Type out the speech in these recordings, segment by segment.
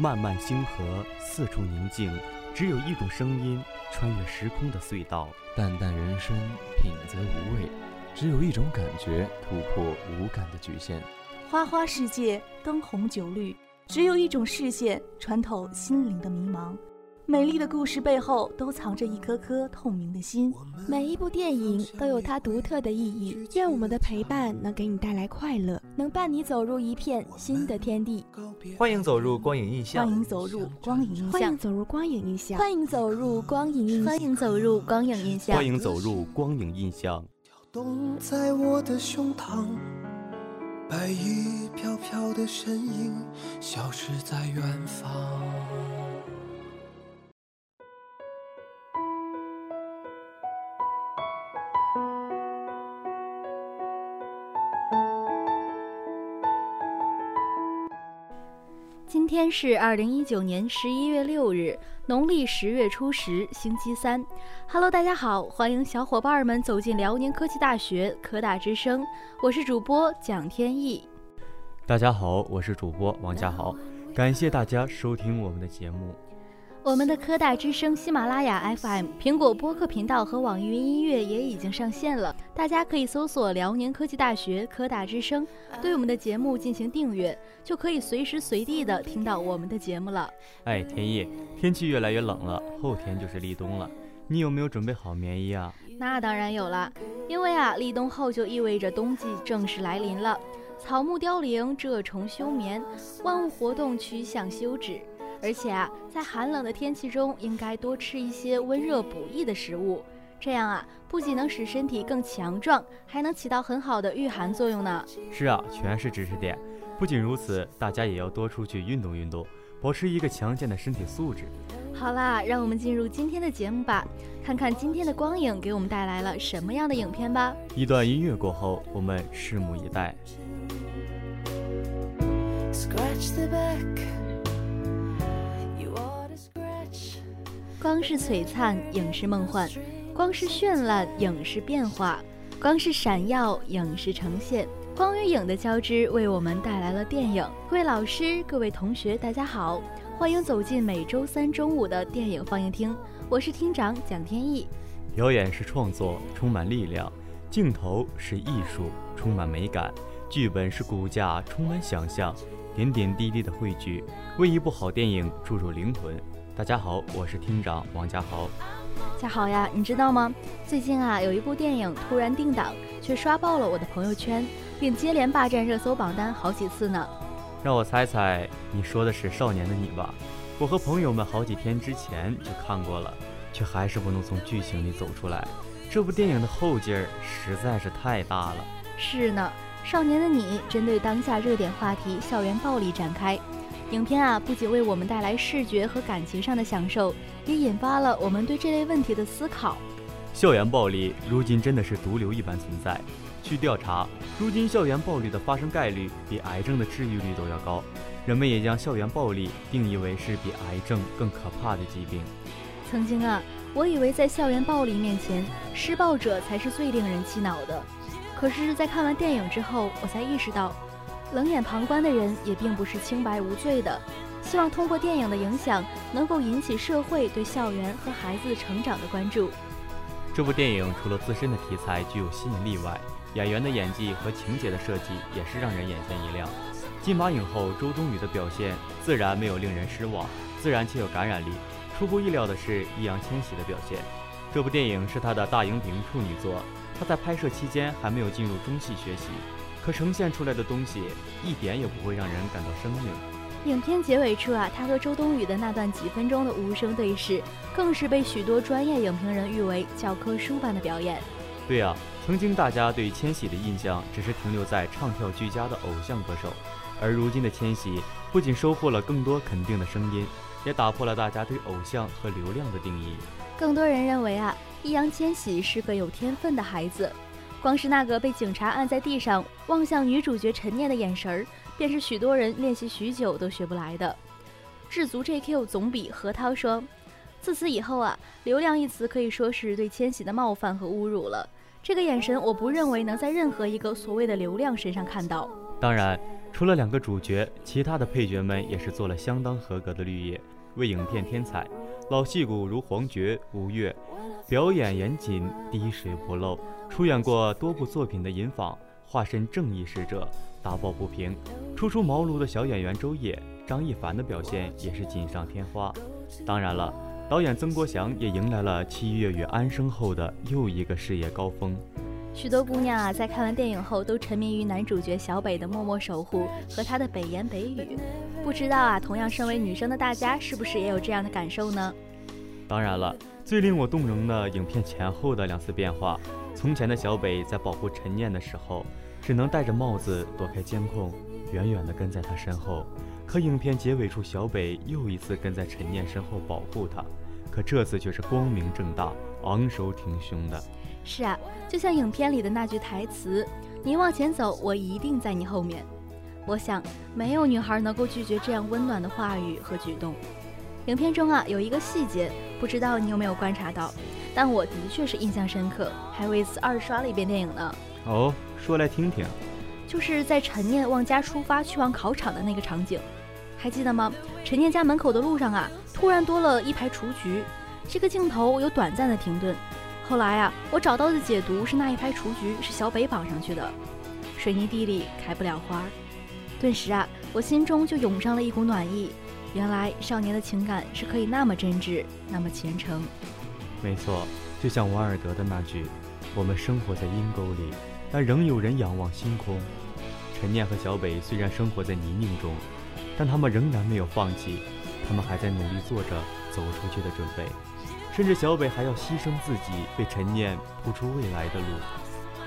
漫漫星河，四处宁静，只有一种声音穿越时空的隧道。淡淡人生，品则无味，只有一种感觉突破无感的局限。花花世界，灯红酒绿，只有一种视线穿透心灵的迷茫。美丽的故事背后都藏着一颗颗透明的心。每一部电影都有它独特的意义。愿我们的陪伴能给你带来快乐，能伴你走入一片新的天地。欢迎走入光影印象。欢迎走入光影印象。欢迎走入光影印象。欢迎走入光影印象。欢迎走入光影印象。欢迎走入光影印象。跳动在我的胸膛，白衣飘飘的身影消失在远方。今天是二零一九年十一月六日，农历十月初十，星期三。Hello，大家好，欢迎小伙伴们走进辽宁科技大学科大之声，我是主播蒋天意。大家好，我是主播王家豪，感谢大家收听我们的节目。我们的科大之声、喜马拉雅 FM、苹果播客频道和网易云音乐也已经上线了，大家可以搜索辽宁科技大学科大之声，对我们的节目进行订阅，就可以随时随地的听到我们的节目了。哎，天意，天气越来越冷了，后天就是立冬了，你有没有准备好棉衣啊？那当然有了，因为啊，立冬后就意味着冬季正式来临了，草木凋零，蛰虫休眠，万物活动趋向休止。而且啊，在寒冷的天气中，应该多吃一些温热补益的食物，这样啊，不仅能使身体更强壮，还能起到很好的御寒作用呢。是啊，全是知识点。不仅如此，大家也要多出去运动运动，保持一个强健的身体素质。好啦，让我们进入今天的节目吧，看看今天的光影给我们带来了什么样的影片吧。一段音乐过后，我们拭目以待。光是璀璨，影是梦幻；光是绚烂，影是变化；光是闪耀，影是呈现。光与影的交织，为我们带来了电影。各位老师，各位同学，大家好，欢迎走进每周三中午的电影放映厅。我是厅长蒋天意。表演是创作，充满力量；镜头是艺术，充满美感；剧本是骨架，充满想象。点点滴滴的汇聚，为一部好电影注入灵魂。大家好，我是厅长王家豪。家豪呀，你知道吗？最近啊，有一部电影突然定档，却刷爆了我的朋友圈，并接连霸占热搜榜单好几次呢。让我猜猜，你说的是《少年的你》吧？我和朋友们好几天之前就看过了，却还是不能从剧情里走出来。这部电影的后劲儿实在是太大了。是呢，《少年的你》针对当下热点话题校园暴力展开。影片啊，不仅为我们带来视觉和感情上的享受，也引发了我们对这类问题的思考。校园暴力如今真的是毒瘤一般存在。据调查，如今校园暴力的发生概率比癌症的治愈率都要高。人们也将校园暴力定义为是比癌症更可怕的疾病。曾经啊，我以为在校园暴力面前，施暴者才是最令人气恼的。可是，在看完电影之后，我才意识到。冷眼旁观的人也并不是清白无罪的。希望通过电影的影响，能够引起社会对校园和孩子成长的关注。这部电影除了自身的题材具有吸引力外，演员的演技和情节的设计也是让人眼前一亮。金马影后周冬雨的表现自然没有令人失望，自然且有感染力。出乎意料的是易烊千玺的表现。这部电影是他的大荧屏处女作，他在拍摄期间还没有进入中戏学习。可呈现出来的东西一点也不会让人感到生硬。影片结尾处啊，他和周冬雨的那段几分钟的无声对视，更是被许多专业影评人誉为教科书般的表演。对啊，曾经大家对千玺的印象只是停留在唱跳俱佳的偶像歌手，而如今的千玺不仅收获了更多肯定的声音，也打破了大家对偶像和流量的定义。更多人认为啊，易烊千玺是个有天分的孩子。光是那个被警察按在地上望向女主角陈念的眼神儿，便是许多人练习许久都学不来的。智足 JQ 总比何涛说：“自此以后啊，流量一词可以说是对千玺的冒犯和侮辱了。这个眼神，我不认为能在任何一个所谓的流量身上看到。”当然，除了两个主角，其他的配角们也是做了相当合格的绿叶，为影片添彩。老戏骨如黄觉、吴越，表演严谨，滴水不漏。出演过多部作品的尹昉，化身正义使者，打抱不平。初出茅庐的小演员周也、张一凡的表现也是锦上添花。当然了，导演曾国祥也迎来了《七月与安生》后的又一个事业高峰。许多姑娘啊，在看完电影后都沉迷于男主角小北的默默守护和他的北言北语。不知道啊，同样身为女生的大家，是不是也有这样的感受呢？当然了，最令我动容的影片前后的两次变化。从前的小北在保护陈念的时候，只能戴着帽子躲开监控，远远地跟在他身后。可影片结尾处，小北又一次跟在陈念身后保护他，可这次却是光明正大、昂首挺胸的。是啊，就像影片里的那句台词：“你往前走，我一定在你后面。”我想，没有女孩能够拒绝这样温暖的话语和举动。影片中啊，有一个细节，不知道你有没有观察到，但我的确是印象深刻，还为此二刷了一遍电影呢。哦，说来听听。就是在陈念往家出发去往考场的那个场景，还记得吗？陈念家门口的路上啊，突然多了一排雏菊，这个镜头有短暂的停顿。后来啊，我找到的解读是那一排雏菊是小北绑上去的，水泥地里开不了花。顿时啊，我心中就涌上了一股暖意。原来少年的情感是可以那么真挚，那么虔诚。没错，就像王尔德的那句：“我们生活在阴沟里，但仍有人仰望星空。”陈念和小北虽然生活在泥泞中，但他们仍然没有放弃，他们还在努力做着走出去的准备，甚至小北还要牺牲自己，为陈念铺出未来的路。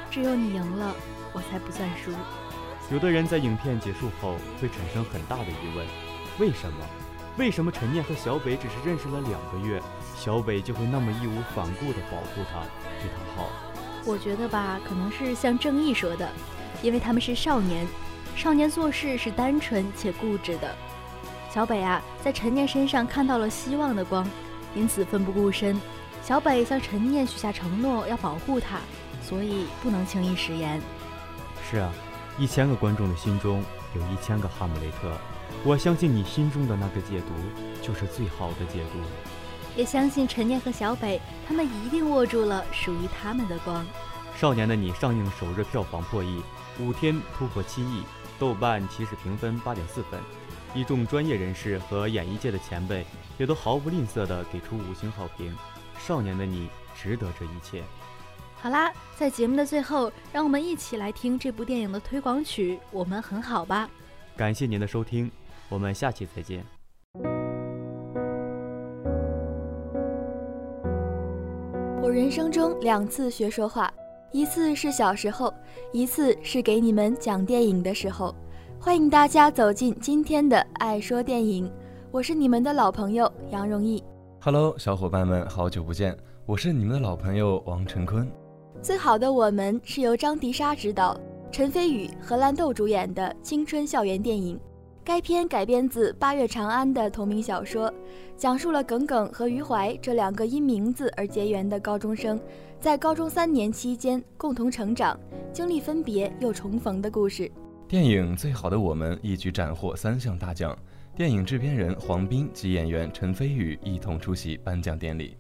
只有你赢了，我才不算输。有的人在影片结束后会产生很大的疑问。为什么？为什么陈念和小北只是认识了两个月，小北就会那么义无反顾地保护他，对他好？我觉得吧，可能是像正义说的，因为他们是少年，少年做事是单纯且固执的。小北啊，在陈念身上看到了希望的光，因此奋不顾身。小北向陈念许下承诺，要保护他，所以不能轻易食言。是啊，一千个观众的心中有一千个哈姆雷特。我相信你心中的那个解读就是最好的解读，也相信陈念和小北他们一定握住了属于他们的光。少年的你上映首日票房破亿，五天突破七亿，豆瓣起始评分八点四分，一众专业人士和演艺界的前辈也都毫不吝啬地给出五星好评。少年的你值得这一切。好啦，在节目的最后，让我们一起来听这部电影的推广曲《我们很好》吧。感谢您的收听。我们下期再见。我人生中两次学说话，一次是小时候，一次是给你们讲电影的时候。欢迎大家走进今天的爱说电影，我是你们的老朋友杨荣毅。Hello，小伙伴们，好久不见，我是你们的老朋友王晨坤。最好的我们是由张迪莎执导，陈飞宇、荷兰豆主演的青春校园电影。该片改编自八月长安的同名小说，讲述了耿耿和余淮这两个因名字而结缘的高中生，在高中三年期间共同成长，经历分别又重逢的故事。电影《最好的我们》一举斩获三项大奖，电影制片人黄斌及演员陈飞宇一同出席颁奖典礼。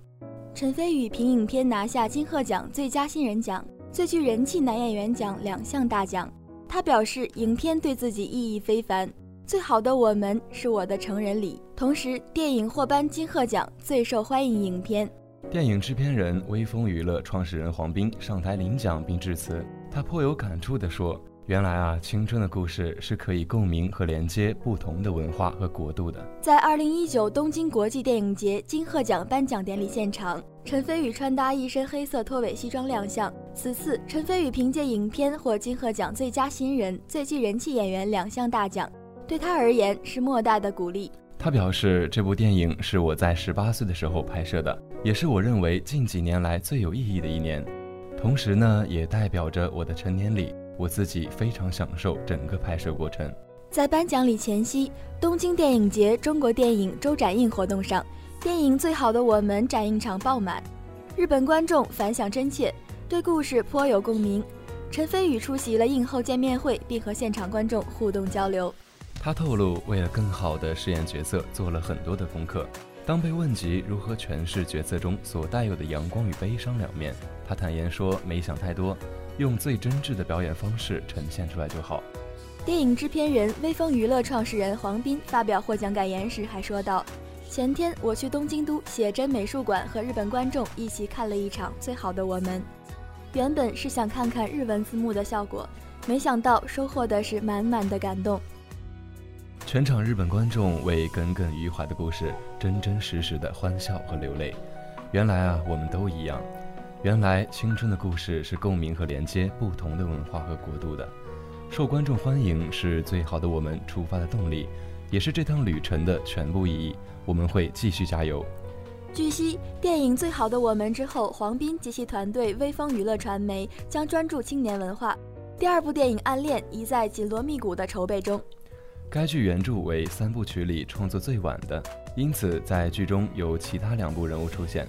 陈飞宇凭影片拿下金鹤奖最佳新人奖、最具人气男演员奖两项大奖。他表示，影片对自己意义非凡。最好的我们是我的成人礼，同时电影获颁金鹤奖最受欢迎影片。电影制片人微风娱乐创始人黄斌上台领奖并致辞，他颇有感触地说：“原来啊，青春的故事是可以共鸣和连接不同的文化和国度的。”在二零一九东京国际电影节金鹤奖颁奖典礼现场，陈飞宇穿搭一身黑色拖尾西装亮相。此次陈飞宇凭借影片获金鹤奖最佳新人、最具人气演员两项大奖。对他而言是莫大的鼓励。他表示，这部电影是我在十八岁的时候拍摄的，也是我认为近几年来最有意义的一年。同时呢，也代表着我的成年礼。我自己非常享受整个拍摄过程。在颁奖礼前夕，东京电影节中国电影周展映活动上，电影《最好的我们》展映场爆满，日本观众反响真切，对故事颇有共鸣。陈飞宇出席了映后见面会，并和现场观众互动交流。他透露，为了更好地饰演角色，做了很多的功课。当被问及如何诠释角色中所带有的阳光与悲伤两面，他坦言说：“没想太多，用最真挚的表演方式呈现出来就好。”电影制片人、微风娱乐创始人黄斌发表获奖感言时还说道：“前天我去东京都写真美术馆和日本观众一起看了一场《最好的我们》。”原本是想看看日文字幕的效果，没想到收获的是满满的感动。全场日本观众为耿耿于怀的故事真真实实的欢笑和流泪。原来啊，我们都一样。原来青春的故事是共鸣和连接不同的文化和国度的。受观众欢迎是最好的我们出发的动力，也是这趟旅程的全部意义。我们会继续加油。据悉，电影《最好的我们》之后，黄斌及其团队微风娱乐传媒将专注青年文化。第二部电影《暗恋》已在紧锣密鼓的筹备中。该剧原著为三部曲里创作最晚的，因此在剧中有其他两部人物出现。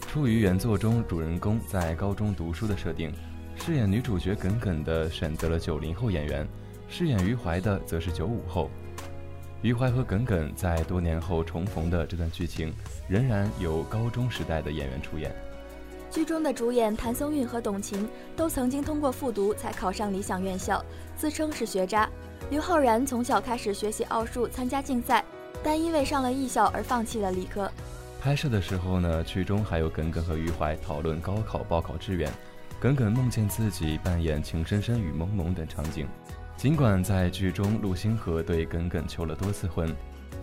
出于原作中主人公在高中读书的设定，饰演女主角耿耿的选择了九零后演员，饰演余淮的则是九五后。余淮和耿耿在多年后重逢的这段剧情，仍然由高中时代的演员出演。剧中的主演谭松韵和董晴都曾经通过复读才考上理想院校，自称是学渣。刘昊然从小开始学习奥数，参加竞赛，但因为上了艺校而放弃了理科。拍摄的时候呢，剧中还有耿耿和余淮讨论高考报考志愿，耿耿梦见自己扮演情深深雨蒙蒙等场景。尽管在剧中陆星河对耿耿求了多次婚，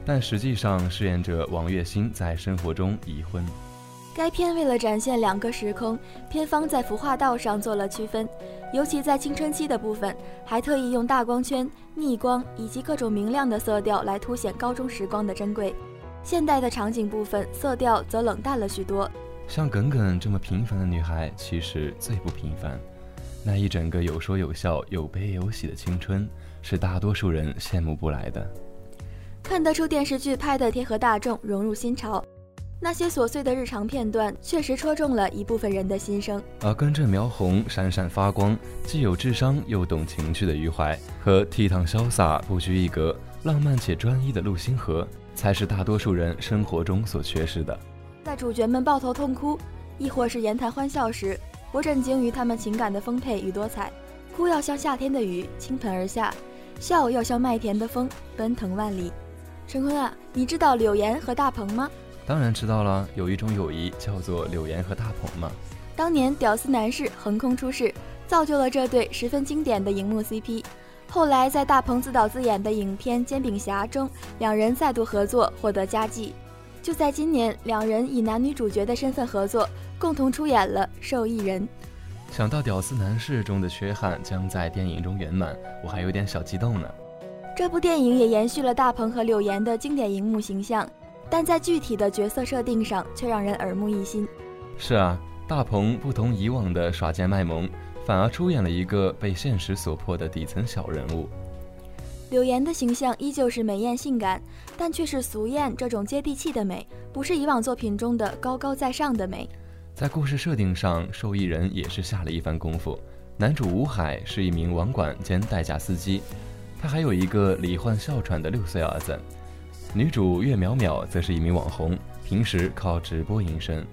但实际上饰演者王栎鑫在生活中已婚。该片为了展现两个时空，片方在服化道上做了区分，尤其在青春期的部分，还特意用大光圈、逆光以及各种明亮的色调来凸显高中时光的珍贵。现代的场景部分色调则冷淡了许多。像耿耿这么平凡的女孩，其实最不平凡。那一整个有说有笑、有悲有喜的青春，是大多数人羡慕不来的。看得出电视剧拍得贴合大众，融入新潮。那些琐碎的日常片段，确实戳中了一部分人的心声。而跟着苗红闪闪发光，既有智商又懂情趣的余淮，和倜傥潇洒、不拘一格、浪漫且专一的陆星河，才是大多数人生活中所缺失的。在主角们抱头痛哭，亦或是言谈欢笑时。我震惊于他们情感的丰沛与多彩，哭要像夏天的雨倾盆而下，笑要像麦田的风奔腾万里。陈坤啊，你知道柳岩和大鹏吗？当然知道了，有一种友谊叫做柳岩和大鹏嘛。当年屌丝男士横空出世，造就了这对十分经典的荧幕 CP。后来在大鹏自导自演的影片《煎饼侠》中，两人再度合作，获得佳绩。就在今年，两人以男女主角的身份合作。共同出演了《受益人》。想到屌丝男士中的缺憾将在电影中圆满，我还有点小激动呢。这部电影也延续了大鹏和柳岩的经典荧幕形象，但在具体的角色设定上却让人耳目一新。是啊，大鹏不同以往的耍贱卖萌，反而出演了一个被现实所迫的底层小人物。柳岩的形象依旧是美艳性感，但却是俗艳这种接地气的美，不是以往作品中的高高在上的美。在故事设定上，受益人也是下了一番功夫。男主吴海是一名网管兼代驾司机，他还有一个罹患哮喘的六岁儿子。女主岳淼淼则是一名网红，平时靠直播营生。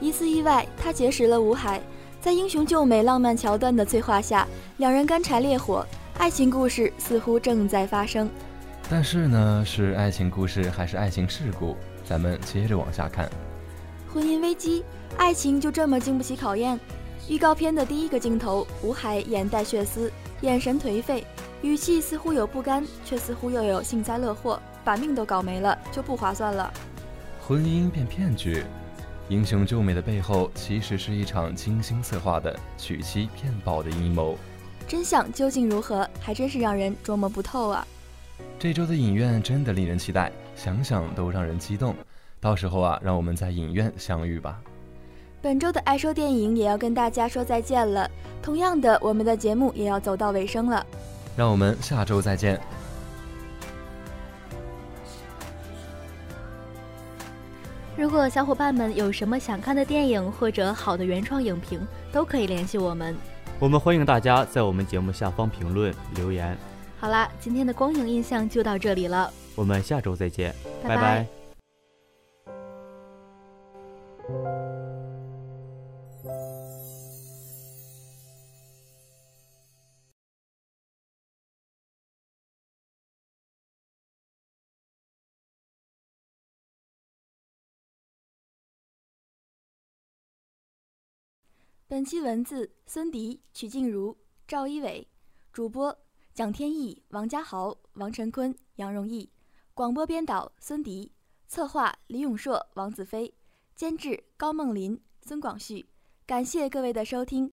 一次意外，她结识了吴海，在英雄救美浪漫桥段的催化下，两人干柴烈火，爱情故事似乎正在发生。但是呢，是爱情故事还是爱情事故？咱们接着往下看。婚姻危机。爱情就这么经不起考验。预告片的第一个镜头，吴海眼带血丝，眼神颓废，语气似乎有不甘，却似乎又有幸灾乐祸。把命都搞没了，就不划算了。婚姻变骗局，英雄救美的背后，其实是一场精心策划的娶妻骗保的阴谋。真相究竟如何，还真是让人捉摸不透啊！这周的影院真的令人期待，想想都让人激动。到时候啊，让我们在影院相遇吧。本周的爱说电影也要跟大家说再见了。同样的，我们的节目也要走到尾声了。让我们下周再见。如果小伙伴们有什么想看的电影或者好的原创影评，都可以联系我们。我们欢迎大家在我们节目下方评论留言。好啦，今天的光影印象就到这里了，我们下周再见，拜拜。本期文字：孙迪、曲静茹、赵一伟，主播：蒋天意、王家豪、王晨坤、杨荣毅，广播编导：孙迪，策划：李永硕、王子飞，监制：高梦林、孙广旭。感谢各位的收听。